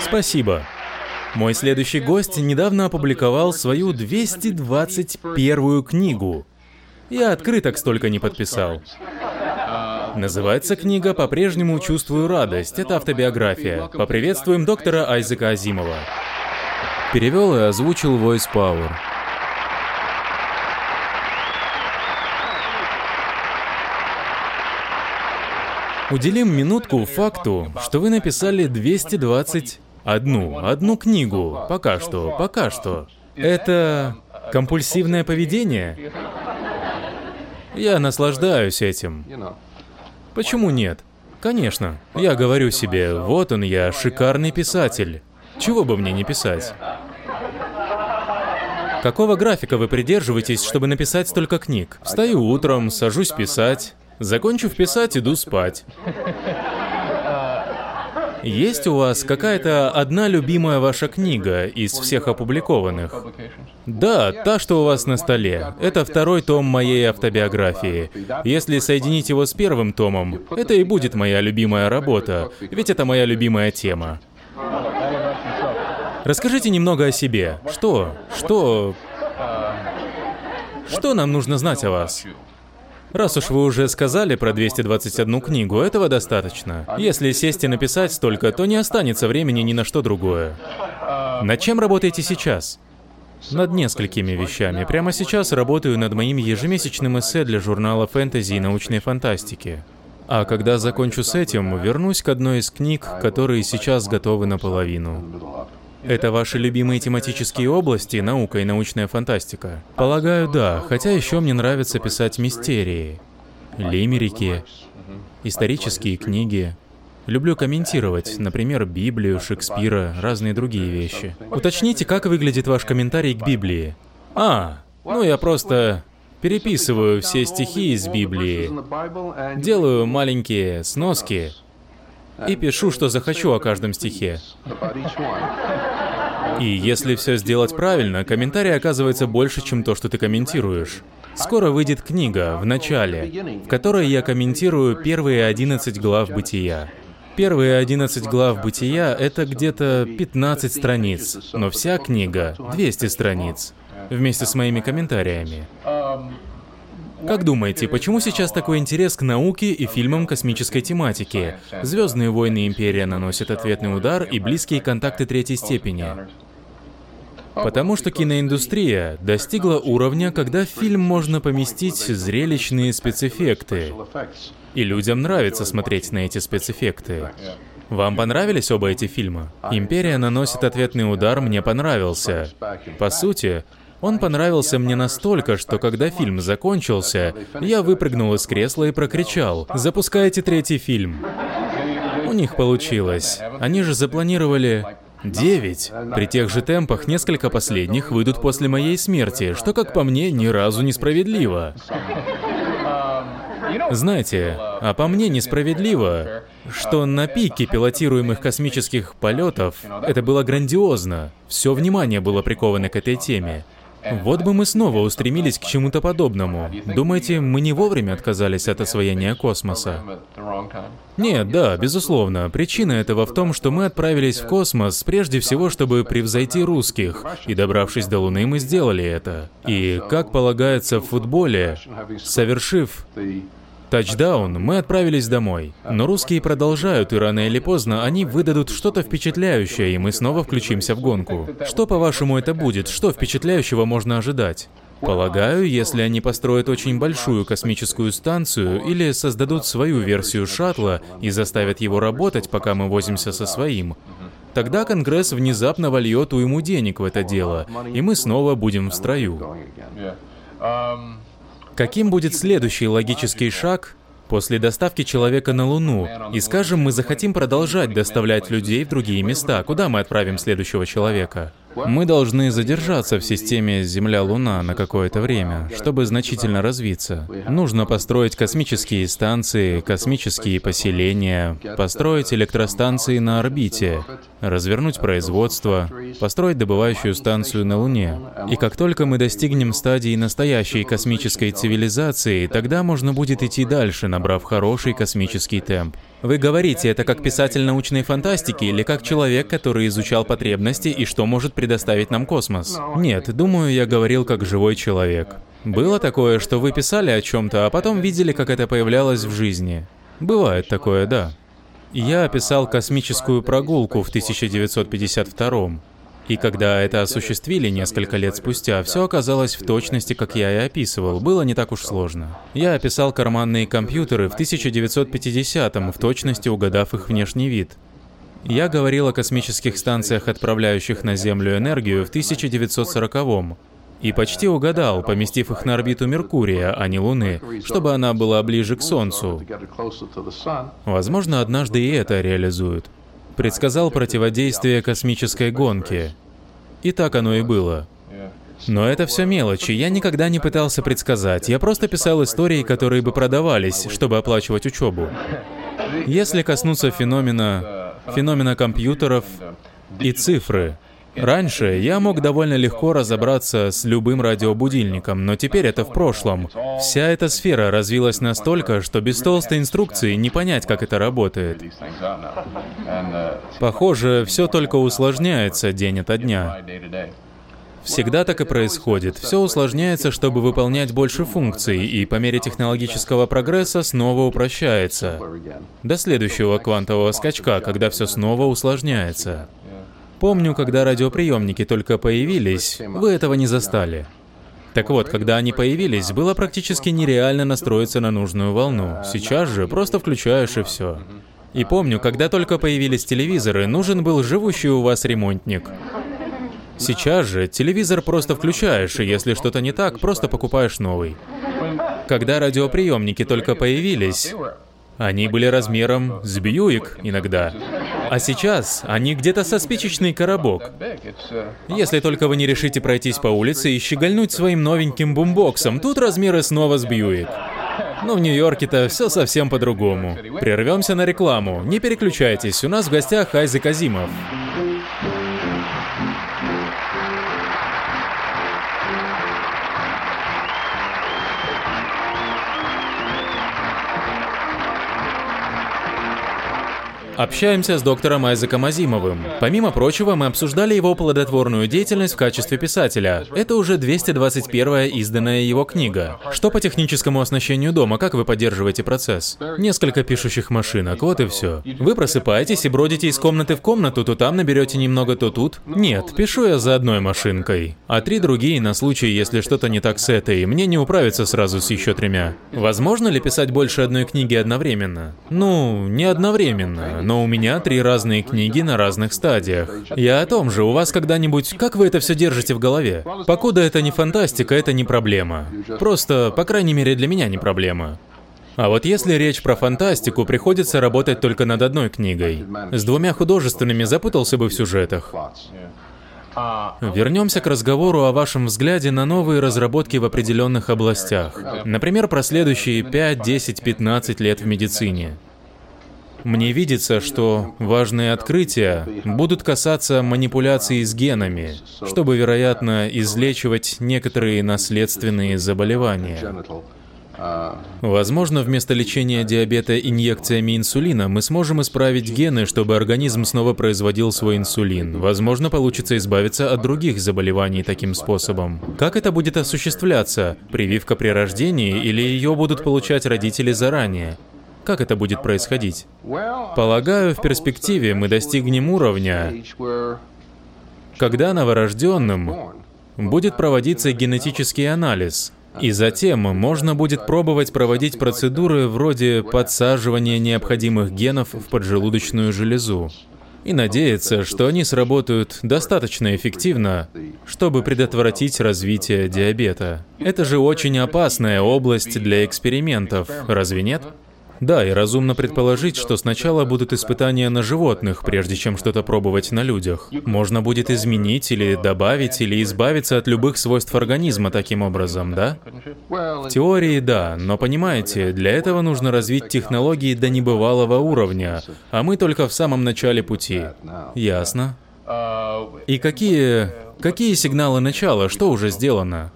Спасибо. Мой следующий гость недавно опубликовал свою 221 книгу. Я открыток столько не подписал. Называется книга «По-прежнему чувствую радость». Это автобиография. Поприветствуем доктора Айзека Азимова. Перевел и озвучил Voice Power. Уделим минутку факту, что вы написали 221 одну книгу. Пока что, пока что. Это компульсивное поведение? Я наслаждаюсь этим. Почему нет? Конечно. Я говорю себе, вот он я, шикарный писатель. Чего бы мне не писать? Какого графика вы придерживаетесь, чтобы написать столько книг? Встаю утром, сажусь писать, Закончив писать, иду спать. Есть у вас какая-то одна любимая ваша книга из всех опубликованных? Да, та, что у вас на столе. Это второй том моей автобиографии. Если соединить его с первым томом, это и будет моя любимая работа, ведь это моя любимая тема. Расскажите немного о себе. Что? Что? Что нам нужно знать о вас? Раз уж вы уже сказали про 221 книгу, этого достаточно. Если сесть и написать столько, то не останется времени ни на что другое. Над чем работаете сейчас? Над несколькими вещами. Прямо сейчас работаю над моим ежемесячным эссе для журнала фэнтези и научной фантастики. А когда закончу с этим, вернусь к одной из книг, которые сейчас готовы наполовину. Это ваши любимые тематические области, наука и научная фантастика? Полагаю, да, хотя еще мне нравится писать мистерии, лимерики, исторические книги. Люблю комментировать, например, Библию, Шекспира, разные другие вещи. Уточните, как выглядит ваш комментарий к Библии. А, ну я просто переписываю все стихи из Библии, делаю маленькие сноски и пишу, что захочу о каждом стихе. И если все сделать правильно, комментарий оказывается больше, чем то, что ты комментируешь. Скоро выйдет книга, в начале, в которой я комментирую первые 11 глав бытия. Первые 11 глав бытия — это где-то 15 страниц, но вся книга — 200 страниц, вместе с моими комментариями. Как думаете, почему сейчас такой интерес к науке и фильмам космической тематики? Звездные войны Империя наносят ответный удар и близкие контакты третьей степени. Потому что киноиндустрия достигла уровня, когда в фильм можно поместить зрелищные спецэффекты. И людям нравится смотреть на эти спецэффекты. Вам понравились оба эти фильма? «Империя наносит ответный удар» мне понравился. По сути, он понравился мне настолько, что когда фильм закончился, я выпрыгнул из кресла и прокричал «Запускайте третий фильм!». У них получилось. Они же запланировали Девять. При тех же темпах несколько последних выйдут после моей смерти, что, как по мне, ни разу несправедливо. Знаете, а по мне несправедливо, что на пике пилотируемых космических полетов это было грандиозно. Все внимание было приковано к этой теме. Вот бы мы снова устремились к чему-то подобному. Думаете, мы не вовремя отказались от освоения космоса? Нет, да, безусловно. Причина этого в том, что мы отправились в космос прежде всего, чтобы превзойти русских, и добравшись до Луны, мы сделали это. И, как полагается в футболе, совершив Тачдаун, мы отправились домой. Но русские продолжают, и рано или поздно они выдадут что-то впечатляющее, и мы снова включимся в гонку. Что, по-вашему, это будет? Что впечатляющего можно ожидать? Полагаю, если они построят очень большую космическую станцию или создадут свою версию шаттла и заставят его работать, пока мы возимся со своим, тогда Конгресс внезапно вольет уйму денег в это дело, и мы снова будем в строю. Каким будет следующий логический шаг после доставки человека на Луну? И скажем, мы захотим продолжать доставлять людей в другие места. Куда мы отправим следующего человека? Мы должны задержаться в системе Земля-Луна на какое-то время, чтобы значительно развиться. Нужно построить космические станции, космические поселения, построить электростанции на орбите, развернуть производство, построить добывающую станцию на Луне. И как только мы достигнем стадии настоящей космической цивилизации, тогда можно будет идти дальше, набрав хороший космический темп. Вы говорите это как писатель научной фантастики или как человек, который изучал потребности и что может предоставить нам космос? Нет, думаю, я говорил как живой человек. Было такое, что вы писали о чем-то, а потом видели, как это появлялось в жизни. Бывает такое, да. Я описал космическую прогулку в 1952 и когда это осуществили несколько лет спустя, все оказалось в точности, как я и описывал. Было не так уж сложно. Я описал карманные компьютеры в 1950-м, в точности угадав их внешний вид. Я говорил о космических станциях, отправляющих на Землю энергию в 1940-м. И почти угадал, поместив их на орбиту Меркурия, а не Луны, чтобы она была ближе к Солнцу. Возможно, однажды и это реализуют предсказал противодействие космической гонке. И так оно и было. Но это все мелочи, я никогда не пытался предсказать, я просто писал истории, которые бы продавались, чтобы оплачивать учебу. Если коснуться феномена, феномена компьютеров и цифры, Раньше я мог довольно легко разобраться с любым радиобудильником, но теперь это в прошлом. Вся эта сфера развилась настолько, что без толстой инструкции не понять, как это работает. Похоже, все только усложняется день ото дня. Всегда так и происходит. Все усложняется, чтобы выполнять больше функций, и по мере технологического прогресса снова упрощается. До следующего квантового скачка, когда все снова усложняется. Помню, когда радиоприемники только появились, вы этого не застали. Так вот, когда они появились, было практически нереально настроиться на нужную волну. Сейчас же просто включаешь и все. И помню, когда только появились телевизоры, нужен был живущий у вас ремонтник. Сейчас же телевизор просто включаешь, и если что-то не так, просто покупаешь новый. Когда радиоприемники только появились, они были размером с Бьюик иногда. А сейчас они где-то со спичечный коробок. Если только вы не решите пройтись по улице и щегольнуть своим новеньким бумбоксом, тут размеры снова с Бьюик. Но в Нью-Йорке-то все совсем по-другому. Прервемся на рекламу. Не переключайтесь, у нас в гостях Айзек Азимов. Общаемся с доктором Айзеком Азимовым. Помимо прочего, мы обсуждали его плодотворную деятельность в качестве писателя. Это уже 221-я изданная его книга. Что по техническому оснащению дома, как вы поддерживаете процесс? Несколько пишущих машинок, вот и все. Вы просыпаетесь и бродите из комнаты в комнату, то там наберете немного, то тут. Нет, пишу я за одной машинкой. А три другие на случай, если что-то не так с этой, мне не управиться сразу с еще тремя. Возможно ли писать больше одной книги одновременно? Ну, не одновременно, но у меня три разные книги на разных стадиях. Я о том же, у вас когда-нибудь... Как вы это все держите в голове? Покуда это не фантастика, это не проблема. Просто, по крайней мере, для меня не проблема. А вот если речь про фантастику, приходится работать только над одной книгой. С двумя художественными запутался бы в сюжетах. Вернемся к разговору о вашем взгляде на новые разработки в определенных областях. Например, про следующие 5, 10, 15 лет в медицине. Мне видится, что важные открытия будут касаться манипуляций с генами, чтобы, вероятно, излечивать некоторые наследственные заболевания. Возможно, вместо лечения диабета инъекциями инсулина мы сможем исправить гены, чтобы организм снова производил свой инсулин. Возможно, получится избавиться от других заболеваний таким способом. Как это будет осуществляться? Прививка при рождении или ее будут получать родители заранее? Как это будет происходить? Полагаю, в перспективе мы достигнем уровня, когда новорожденным будет проводиться генетический анализ, и затем можно будет пробовать проводить процедуры вроде подсаживания необходимых генов в поджелудочную железу. И надеяться, что они сработают достаточно эффективно, чтобы предотвратить развитие диабета. Это же очень опасная область для экспериментов, разве нет? Да, и разумно предположить, что сначала будут испытания на животных, прежде чем что-то пробовать на людях. Можно будет изменить или добавить или избавиться от любых свойств организма таким образом, да? В теории да, но понимаете, для этого нужно развить технологии до небывалого уровня, а мы только в самом начале пути. Ясно. И какие... какие сигналы начала, что уже сделано?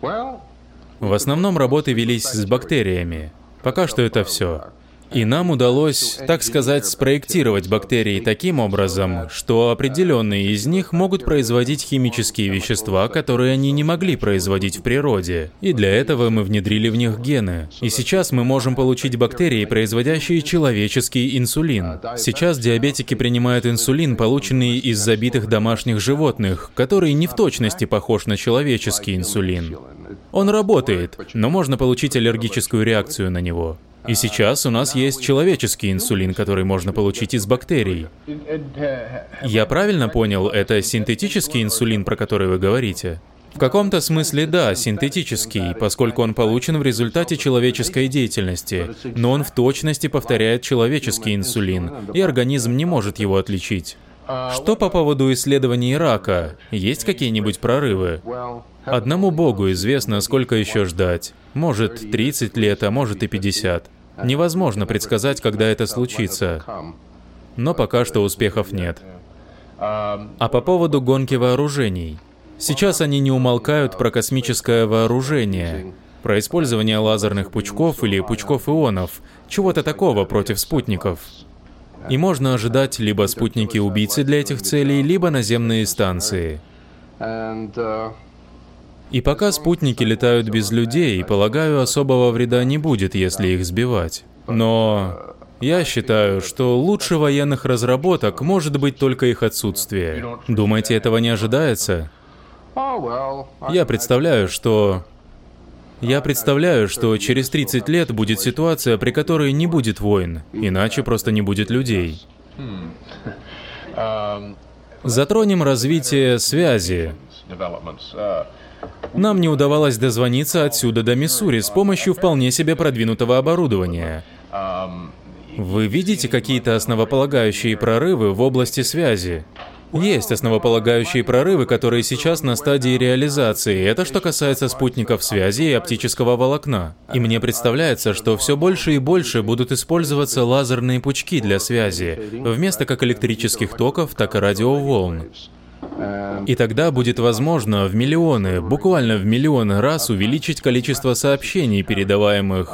В основном работы велись с бактериями. Пока что это все. И нам удалось, так сказать, спроектировать бактерии таким образом, что определенные из них могут производить химические вещества, которые они не могли производить в природе. И для этого мы внедрили в них гены. И сейчас мы можем получить бактерии, производящие человеческий инсулин. Сейчас диабетики принимают инсулин, полученный из забитых домашних животных, который не в точности похож на человеческий инсулин. Он работает, но можно получить аллергическую реакцию на него. И сейчас у нас есть человеческий инсулин, который можно получить из бактерий. Я правильно понял, это синтетический инсулин, про который вы говорите? В каком-то смысле да, синтетический, поскольку он получен в результате человеческой деятельности, но он в точности повторяет человеческий инсулин, и организм не может его отличить. Что по поводу исследований рака? Есть какие-нибудь прорывы? Одному Богу известно, сколько еще ждать. Может, 30 лет, а может и 50. Невозможно предсказать, когда это случится. Но пока что успехов нет. А по поводу гонки вооружений. Сейчас они не умолкают про космическое вооружение, про использование лазерных пучков или пучков ионов, чего-то такого против спутников. И можно ожидать либо спутники-убийцы для этих целей, либо наземные станции. И пока спутники летают без людей, полагаю, особого вреда не будет, если их сбивать. Но я считаю, что лучше военных разработок может быть только их отсутствие. Думаете, этого не ожидается? Я представляю, что... Я представляю, что через 30 лет будет ситуация, при которой не будет войн, иначе просто не будет людей. Затронем развитие связи. Нам не удавалось дозвониться отсюда до Миссури с помощью вполне себе продвинутого оборудования. Вы видите какие-то основополагающие прорывы в области связи? Есть основополагающие прорывы, которые сейчас на стадии реализации. Это что касается спутников связи и оптического волокна. И мне представляется, что все больше и больше будут использоваться лазерные пучки для связи, вместо как электрических токов, так и радиоволн. И тогда будет возможно в миллионы, буквально в миллионы раз увеличить количество сообщений, передаваемых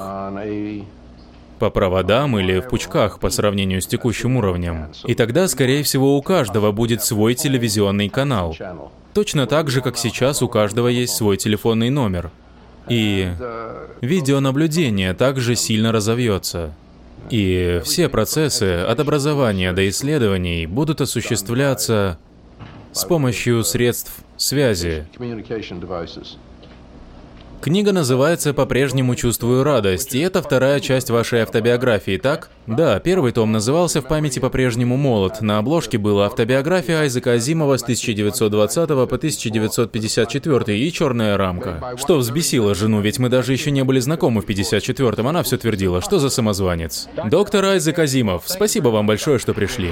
по проводам или в пучках по сравнению с текущим уровнем. И тогда, скорее всего, у каждого будет свой телевизионный канал. Точно так же, как сейчас у каждого есть свой телефонный номер. И видеонаблюдение также сильно разовьется. И все процессы от образования до исследований будут осуществляться с помощью средств связи. Книга называется «По-прежнему чувствую радость», и это вторая часть вашей автобиографии, так? Да, первый том назывался «В памяти по-прежнему молод». На обложке была автобиография Айзека Азимова с 1920 по 1954 и черная рамка. Что взбесило жену, ведь мы даже еще не были знакомы в 54-м, она все твердила, что за самозванец. Доктор Айзек Азимов, спасибо вам большое, что пришли.